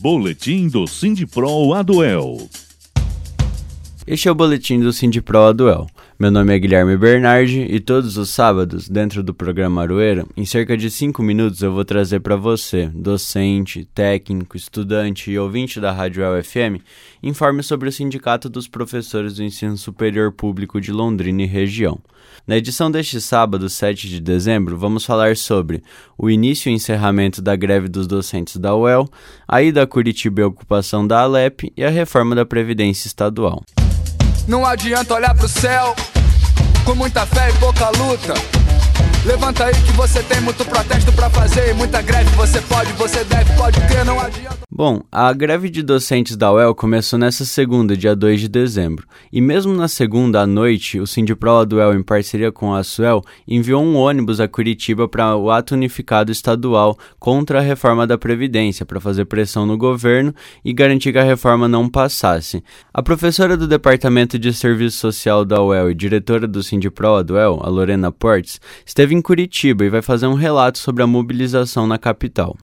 Boletim do Sindipro Aduel. Este é o boletim do Sindipro Aduel. Meu nome é Guilherme Bernardi e todos os sábados, dentro do programa Aroeira, em cerca de 5 minutos eu vou trazer para você, docente, técnico, estudante e ouvinte da Rádio UFM, informes sobre o Sindicato dos Professores do Ensino Superior Público de Londrina e região. Na edição deste sábado, 7 de dezembro, vamos falar sobre o início e encerramento da greve dos docentes da UEL, a ida a Curitiba e a ocupação da Alep e a reforma da Previdência Estadual. Não adianta olhar pro céu com muita fé e pouca luta. Levanta aí que você tem muito protesto para fazer, muita greve você pode, você deve, pode ter, não adianta. Bom, a greve de docentes da UEL começou nessa segunda, dia 2 de dezembro. E mesmo na segunda à noite, o Sindiprola do UEL, em parceria com a Suel, enviou um ônibus a Curitiba para o ato unificado estadual contra a reforma da Previdência, para fazer pressão no governo e garantir que a reforma não passasse. A professora do Departamento de Serviço Social da UEL e diretora do Sindiprola do UEL, a Lorena Portes, esteve em Curitiba e vai fazer um relato sobre a mobilização na capital.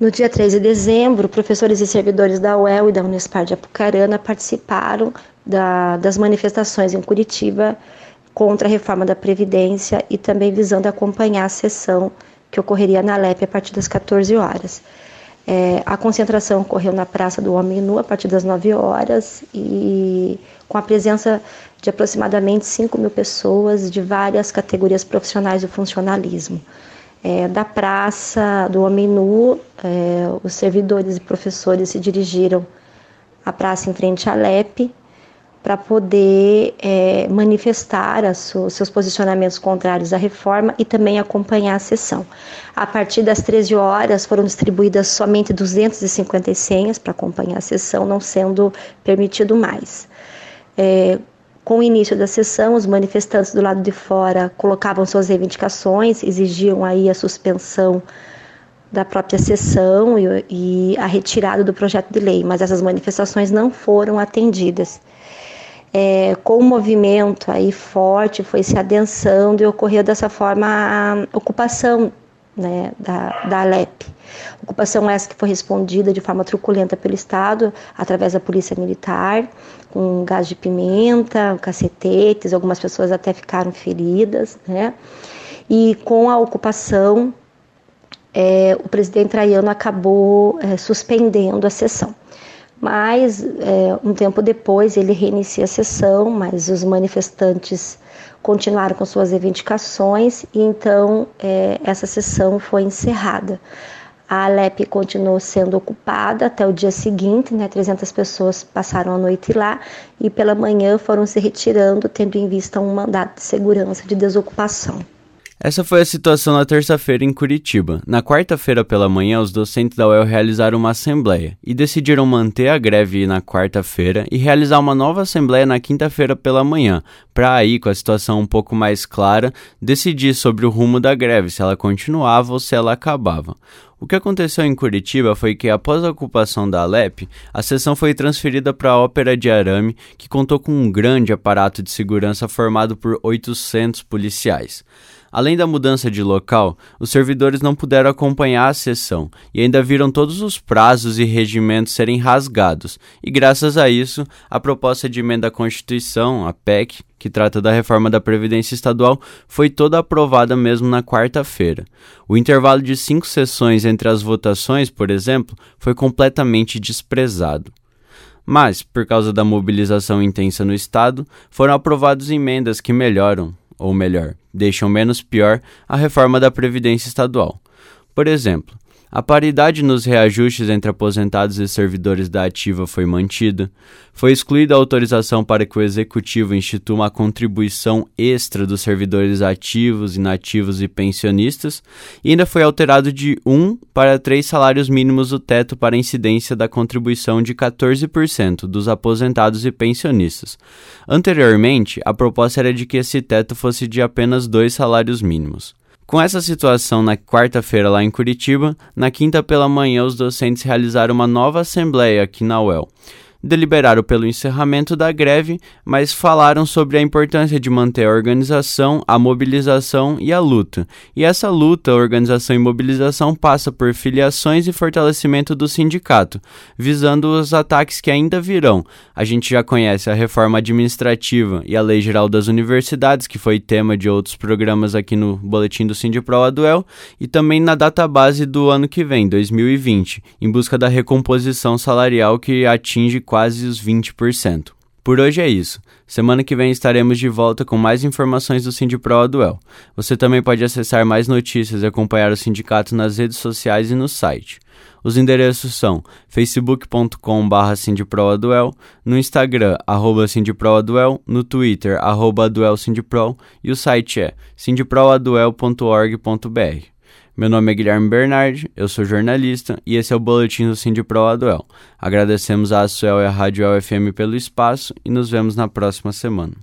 No dia 3 de dezembro, professores e servidores da UEL e da Unespar de Apucarana participaram da, das manifestações em Curitiba contra a reforma da Previdência e também visando acompanhar a sessão que ocorreria na LEP a partir das 14 horas. É, a concentração ocorreu na Praça do Homem Nu a partir das 9 horas e com a presença de aproximadamente 5 mil pessoas de várias categorias profissionais do funcionalismo é, da praça do Homem Nu, é, os servidores e professores se dirigiram à praça em frente à LEP para poder é, manifestar seus posicionamentos contrários à reforma e também acompanhar a sessão. A partir das 13 horas foram distribuídas somente 250 senhas para acompanhar a sessão, não sendo permitido mais. É, com o início da sessão, os manifestantes do lado de fora colocavam suas reivindicações, exigiam aí a suspensão da própria sessão e, e a retirada do projeto de lei, mas essas manifestações não foram atendidas. É, com o movimento aí forte, foi se adensando e ocorreu dessa forma a ocupação né, da, da Alep. Ocupação essa que foi respondida de forma truculenta pelo Estado, através da Polícia Militar, com gás de pimenta, cacetetes, algumas pessoas até ficaram feridas, né? E com a ocupação, é, o presidente Traiano acabou é, suspendendo a sessão. Mas, é, um tempo depois, ele reinicia a sessão, mas os manifestantes continuaram com suas reivindicações e então é, essa sessão foi encerrada. A Alep continuou sendo ocupada até o dia seguinte, né? 300 pessoas passaram a noite lá e pela manhã foram se retirando, tendo em vista um mandato de segurança de desocupação. Essa foi a situação na terça-feira em Curitiba. Na quarta-feira pela manhã, os docentes da UEL realizaram uma assembleia e decidiram manter a greve na quarta-feira e realizar uma nova assembleia na quinta-feira pela manhã, para aí, com a situação um pouco mais clara, decidir sobre o rumo da greve, se ela continuava ou se ela acabava. O que aconteceu em Curitiba foi que, após a ocupação da Alep, a sessão foi transferida para a Ópera de Arame, que contou com um grande aparato de segurança formado por 800 policiais. Além da mudança de local, os servidores não puderam acompanhar a sessão e ainda viram todos os prazos e regimentos serem rasgados, e graças a isso, a proposta de emenda à Constituição, a PEC, que trata da reforma da Previdência Estadual, foi toda aprovada mesmo na quarta-feira. O intervalo de cinco sessões entre as votações, por exemplo, foi completamente desprezado. Mas, por causa da mobilização intensa no Estado, foram aprovadas emendas que melhoram, ou melhor, deixam menos pior a reforma da Previdência Estadual. Por exemplo, a paridade nos reajustes entre aposentados e servidores da ativa foi mantida. Foi excluída a autorização para que o executivo institua uma contribuição extra dos servidores ativos, inativos e pensionistas. E ainda foi alterado de 1 para 3 salários mínimos o teto para incidência da contribuição de 14% dos aposentados e pensionistas. Anteriormente, a proposta era de que esse teto fosse de apenas dois salários mínimos. Com essa situação na quarta-feira lá em Curitiba, na quinta pela manhã os docentes realizaram uma nova assembleia aqui na UEL. Deliberaram pelo encerramento da greve, mas falaram sobre a importância de manter a organização, a mobilização e a luta. E essa luta, organização e mobilização passa por filiações e fortalecimento do sindicato, visando os ataques que ainda virão. A gente já conhece a reforma administrativa e a Lei Geral das Universidades, que foi tema de outros programas aqui no boletim do Sindipro Aduel, e também na database do ano que vem, 2020, em busca da recomposição salarial que atinge quase os 20%. Por hoje é isso. Semana que vem estaremos de volta com mais informações do Sindipro Aduel. Você também pode acessar mais notícias e acompanhar o sindicato nas redes sociais e no site. Os endereços são facebook.com.br sindproaduel, no Instagram, arroba sindproaduel, no Twitter, arroba aduelsindpro e o site é sindproaduel.org.br. Meu nome é Guilherme Bernardi, eu sou jornalista e esse é o Boletim do Sindipro Aduel. Agradecemos a Asuel e a Rádio FM pelo espaço e nos vemos na próxima semana.